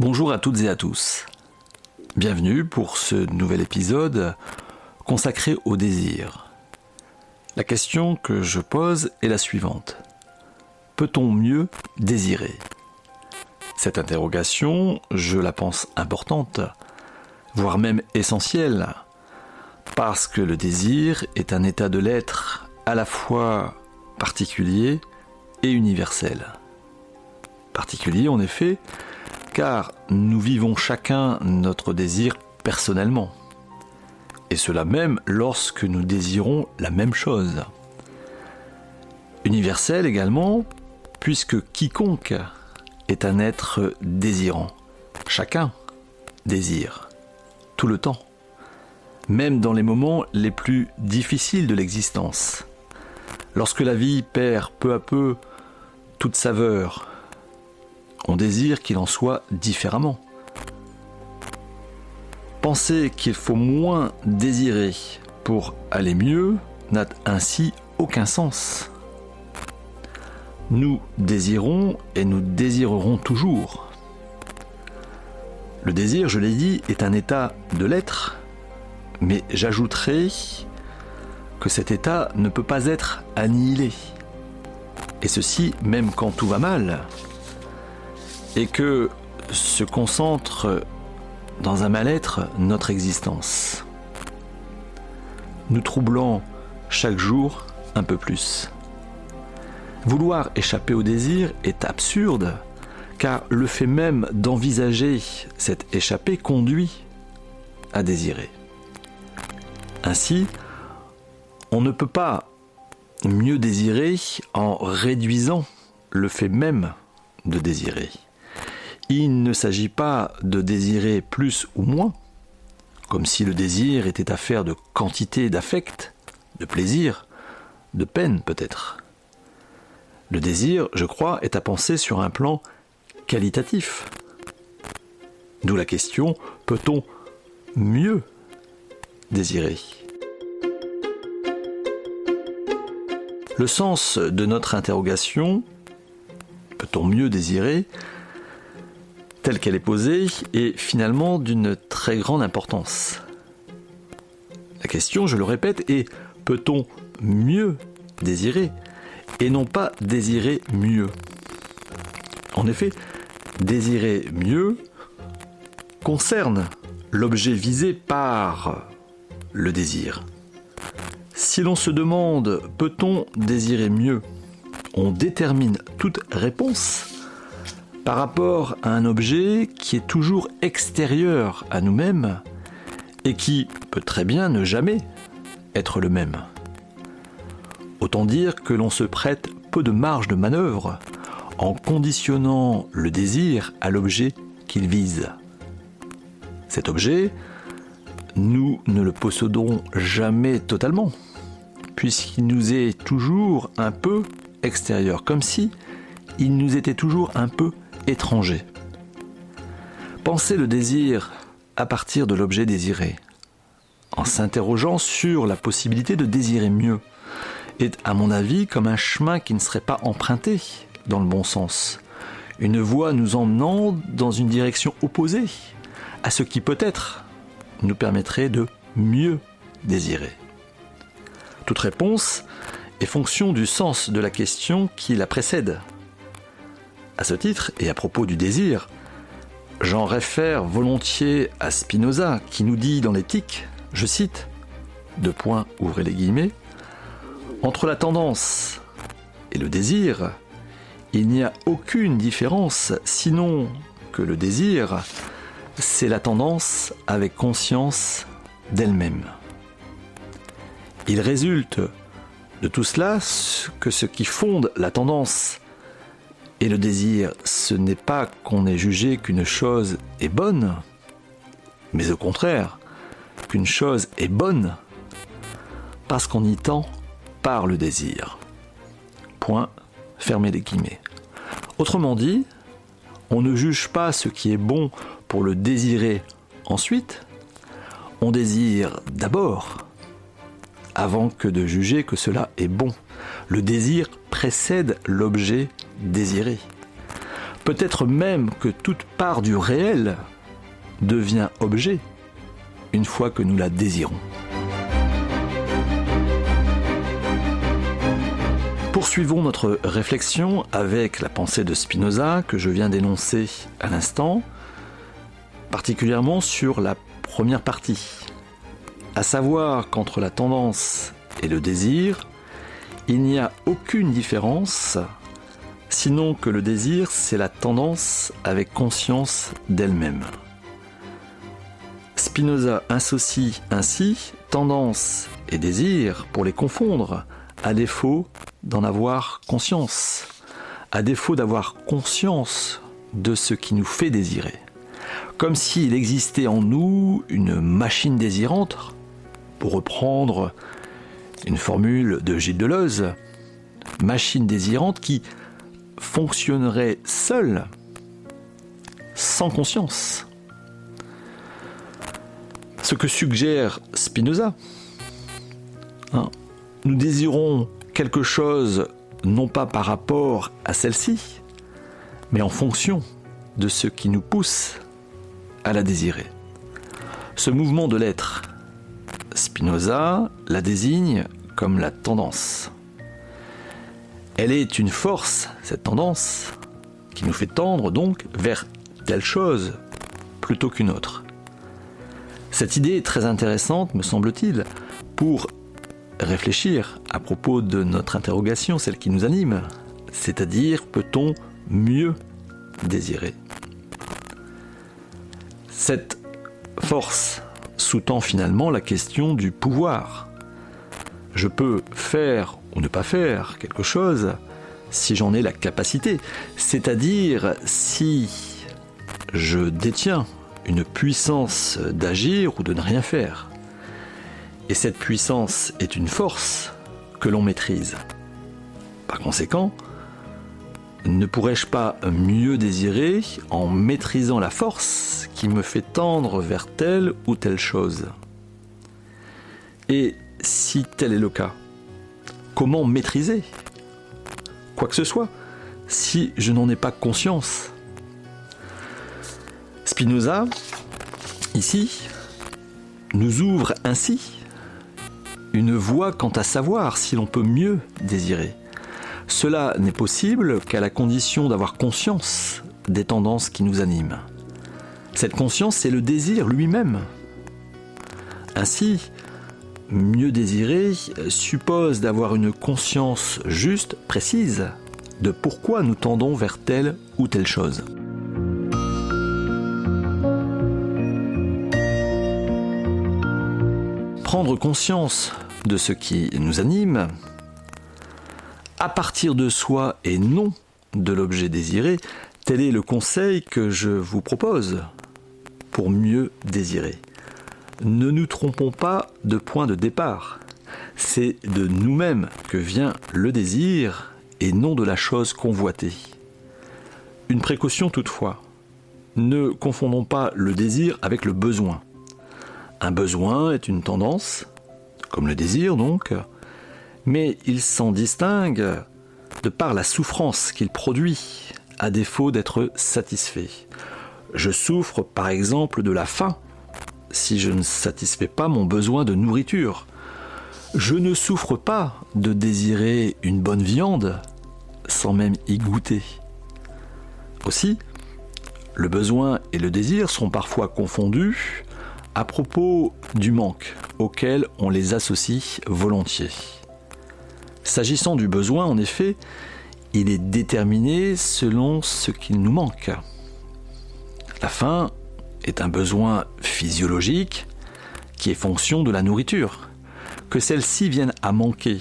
Bonjour à toutes et à tous. Bienvenue pour ce nouvel épisode consacré au désir. La question que je pose est la suivante. Peut-on mieux désirer? Cette interrogation, je la pense importante, voire même essentielle, parce que le désir est un état de l'être à la fois particulier et universel. Particulier en effet, car nous vivons chacun notre désir personnellement. Et cela même lorsque nous désirons la même chose. Universel également, puisque quiconque est un être désirant. Chacun désire, tout le temps, même dans les moments les plus difficiles de l'existence. Lorsque la vie perd peu à peu toute saveur, on désire qu'il en soit différemment. Penser qu'il faut moins désirer pour aller mieux n'a ainsi aucun sens. Nous désirons et nous désirerons toujours. Le désir, je l'ai dit, est un état de l'être, mais j'ajouterai que cet état ne peut pas être annihilé. Et ceci même quand tout va mal, et que se concentre dans un mal-être notre existence, nous troublant chaque jour un peu plus. Vouloir échapper au désir est absurde, car le fait même d'envisager cette échappée conduit à désirer. Ainsi, on ne peut pas mieux désirer en réduisant le fait même de désirer. Il ne s'agit pas de désirer plus ou moins, comme si le désir était affaire de quantité d'affect, de plaisir, de peine peut-être. Le désir, je crois, est à penser sur un plan qualitatif. D'où la question, peut-on mieux désirer? Le sens de notre interrogation, peut-on mieux désirer, telle qu'elle est posée, est finalement d'une très grande importance. La question, je le répète, est peut-on mieux désirer et non pas désirer mieux? En effet, désirer mieux concerne l'objet visé par le désir. Si l'on se demande peut-on désirer mieux, on détermine toute réponse par rapport à un objet qui est toujours extérieur à nous-mêmes et qui peut très bien ne jamais être le même. Autant dire que l'on se prête peu de marge de manœuvre en conditionnant le désir à l'objet qu'il vise. Cet objet, nous ne le possédons jamais totalement, puisqu'il nous est toujours un peu extérieur, comme si il nous était toujours un peu étranger. Penser le désir à partir de l'objet désiré, en s'interrogeant sur la possibilité de désirer mieux, est à mon avis comme un chemin qui ne serait pas emprunté dans le bon sens, une voie nous emmenant dans une direction opposée à ce qui peut-être nous permettrait de mieux désirer. Toute réponse est fonction du sens de la question qui la précède. À ce titre, et à propos du désir, j'en réfère volontiers à Spinoza qui nous dit dans l'éthique, je cite, deux points, ouvrez les guillemets, entre la tendance et le désir, il n'y a aucune différence, sinon que le désir, c'est la tendance avec conscience d'elle-même. Il résulte de tout cela que ce qui fonde la tendance et le désir, ce n'est pas qu'on ait jugé qu'une chose est bonne, mais au contraire, qu'une chose est bonne parce qu'on y tend par le désir. Point, fermez les guillemets. Autrement dit, on ne juge pas ce qui est bon pour le désirer ensuite, on désire d'abord, avant que de juger que cela est bon. Le désir précède l'objet désiré. Peut-être même que toute part du réel devient objet une fois que nous la désirons. Poursuivons notre réflexion avec la pensée de Spinoza que je viens d'énoncer à l'instant, particulièrement sur la première partie, à savoir qu'entre la tendance et le désir, il n'y a aucune différence, sinon que le désir, c'est la tendance avec conscience d'elle-même. Spinoza associe ainsi tendance et désir pour les confondre, à défaut d'en avoir conscience, à défaut d'avoir conscience de ce qui nous fait désirer. Comme s'il existait en nous une machine désirante, pour reprendre une formule de Gilles Deleuze, machine désirante qui fonctionnerait seule, sans conscience. Ce que suggère Spinoza. Hein, nous désirons quelque chose non pas par rapport à celle-ci, mais en fonction de ce qui nous pousse à la désirer. Ce mouvement de l'être, Spinoza la désigne comme la tendance. Elle est une force, cette tendance, qui nous fait tendre donc vers telle chose plutôt qu'une autre. Cette idée est très intéressante, me semble-t-il, pour réfléchir à propos de notre interrogation, celle qui nous anime, c'est-à-dire peut-on mieux désirer? Cette force sous-tend finalement la question du pouvoir. Je peux faire ou ne pas faire quelque chose si j'en ai la capacité, c'est-à-dire si je détiens une puissance d'agir ou de ne rien faire. Et cette puissance est une force que l'on maîtrise. Par conséquent, ne pourrais-je pas mieux désirer en maîtrisant la force qui me fait tendre vers telle ou telle chose? Et si tel est le cas, comment maîtriser quoi que ce soit si je n'en ai pas conscience Spinoza, ici, nous ouvre ainsi une voie quant à savoir si l'on peut mieux désirer. Cela n'est possible qu'à la condition d'avoir conscience des tendances qui nous animent. Cette conscience, c'est le désir lui-même. Ainsi, mieux désirer suppose d'avoir une conscience juste, précise, de pourquoi nous tendons vers telle ou telle chose. Prendre conscience de ce qui nous anime, à partir de soi et non de l'objet désiré, tel est le conseil que je vous propose pour mieux désirer. Ne nous trompons pas de point de départ. C'est de nous-mêmes que vient le désir et non de la chose convoitée. Une précaution toutefois. Ne confondons pas le désir avec le besoin. Un besoin est une tendance, comme le désir donc, mais il s'en distingue de par la souffrance qu'il produit, à défaut d'être satisfait. Je souffre par exemple de la faim si je ne satisfais pas mon besoin de nourriture. Je ne souffre pas de désirer une bonne viande sans même y goûter. Aussi, le besoin et le désir sont parfois confondus à propos du manque auquel on les associe volontiers. S'agissant du besoin, en effet, il est déterminé selon ce qu'il nous manque. La faim est un besoin physiologique qui est fonction de la nourriture. Que celle-ci vienne à manquer,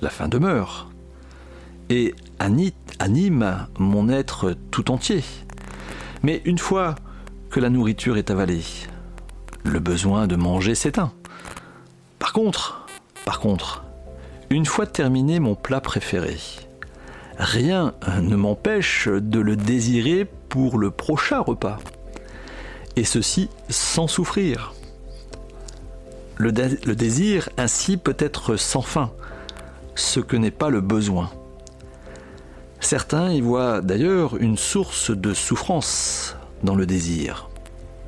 la faim demeure et anime mon être tout entier. Mais une fois que la nourriture est avalée, le besoin de manger s'éteint. Par contre, par contre, une fois terminé mon plat préféré, rien ne m'empêche de le désirer pour le prochain repas. Et ceci sans souffrir. Le, désir ainsi peut être sans fin, ce que n'est pas le besoin. Certains y voient d'ailleurs une source de souffrance dans le désir,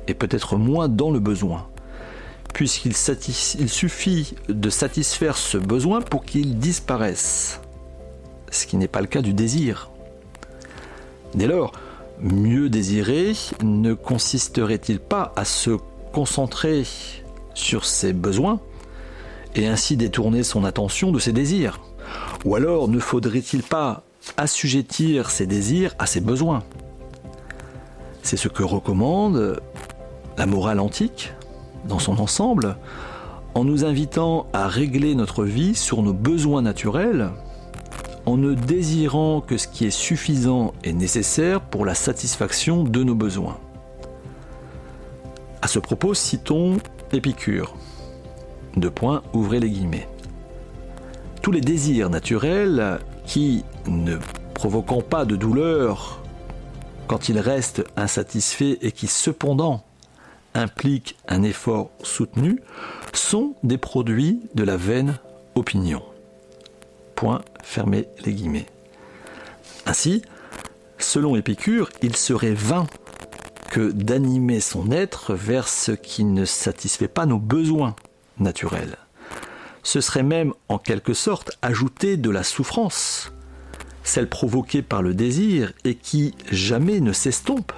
et peut-être moins dans le besoin, puisqu'il suffit de satisfaire ce besoin pour qu'il disparaisse, ce qui n'est pas le cas du désir. Dès lors, mieux désirer ne consisterait-il pas à se concentrer sur ses besoins et ainsi détourner son attention de ses désirs? Ou alors ne faudrait-il pas assujettir ses désirs à ses besoins? C'est ce que recommande la morale antique dans son ensemble en nous invitant à régler notre vie sur nos besoins naturels en ne désirant que ce qui est suffisant et nécessaire pour la satisfaction de nos besoins. À ce propos, citons Épicure. Deux points, ouvrez les guillemets. Tous les désirs naturels qui, ne provoquant pas de douleur quand ils restent insatisfaits et qui cependant impliquent un effort soutenu, sont des produits de la vaine opinion. Point, fermez les guillemets. Ainsi, selon Épicure, il serait vain que d'animer son être vers ce qui ne satisfait pas nos besoins naturels. Ce serait même en quelque sorte ajouter de la souffrance, celle provoquée par le désir et qui jamais ne s'estompe,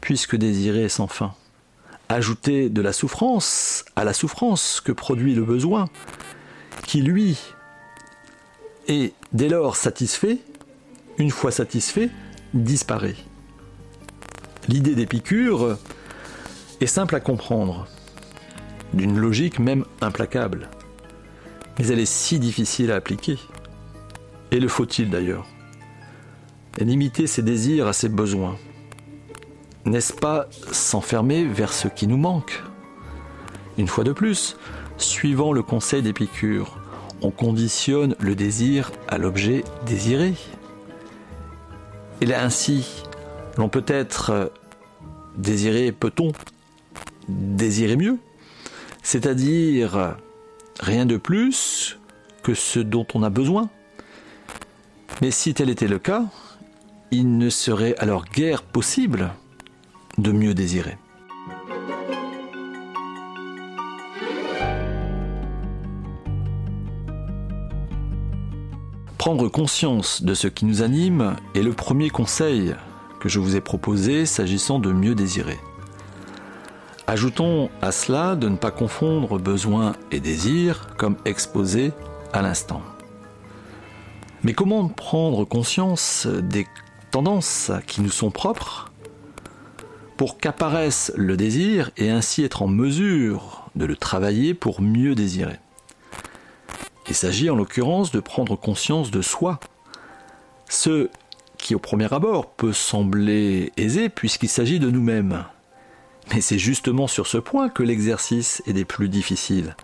puisque désirer est sans fin. Ajouter de la souffrance à la souffrance que produit le besoin, qui lui et dès lors satisfait, une fois satisfait, disparaît. L'idée d'Épicure est simple à comprendre, d'une logique même implacable, mais elle est si difficile à appliquer. Et le faut-il d'ailleurs? Limiter ses désirs à ses besoins. N'est-ce pas s'enfermer vers ce qui nous manque? Une fois de plus, suivant le conseil d'Épicure, on conditionne le désir à l'objet désiré. Et là ainsi, l'on peut être désiré, peut-on désirer mieux? C'est-à-dire rien de plus que ce dont on a besoin. Mais si tel était le cas, il ne serait alors guère possible de mieux désirer. Prendre conscience de ce qui nous anime est le premier conseil que je vous ai proposé s'agissant de mieux désirer. Ajoutons à cela de ne pas confondre besoin et désir comme exposé à l'instant. Mais comment prendre conscience des tendances qui nous sont propres pour qu'apparaisse le désir et ainsi être en mesure de le travailler pour mieux désirer? Il s'agit en l'occurrence de prendre conscience de soi. Ce qui au premier abord peut sembler aisé puisqu'il s'agit de nous-mêmes. Mais c'est justement sur ce point que l'exercice est des plus difficiles.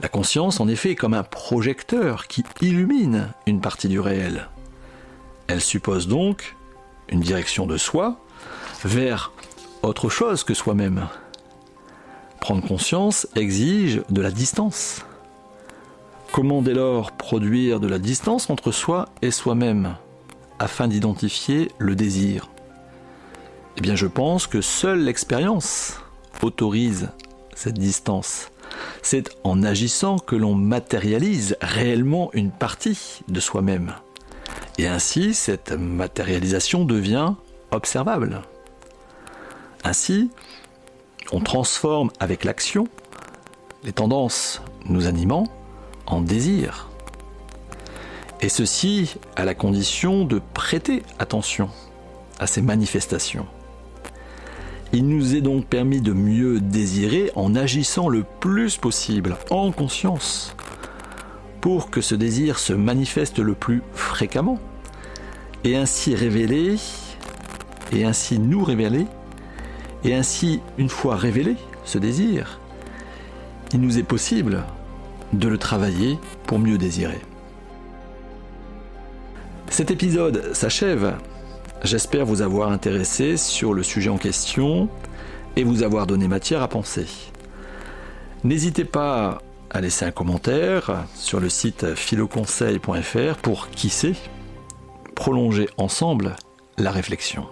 La conscience, en effet, est comme un projecteur qui illumine une partie du réel. Elle suppose donc une direction de soi vers autre chose que soi-même. Prendre conscience exige de la distance. Comment dès lors produire de la distance entre soi et soi-même afin d'identifier le désir? Eh bien je pense que seule l'expérience autorise cette distance. C'est en agissant que l'on matérialise réellement une partie de soi-même. Et ainsi, cette matérialisation devient observable. Ainsi, on transforme avec l'action les tendances nous animant en désir. Et ceci à la condition de prêter attention à ces manifestations. Il nous est donc permis de mieux désirer en agissant le plus possible en conscience pour que ce désir se manifeste le plus fréquemment et ainsi révéler et ainsi nous révéler et ainsi une fois révélé ce désir, il nous est possible de le travailler pour mieux désirer. Cet épisode s'achève. J'espère vous avoir intéressé sur le sujet en question et vous avoir donné matière à penser. N'hésitez pas à laisser un commentaire sur le site philoconseil.fr pour qui sait prolonger ensemble la réflexion.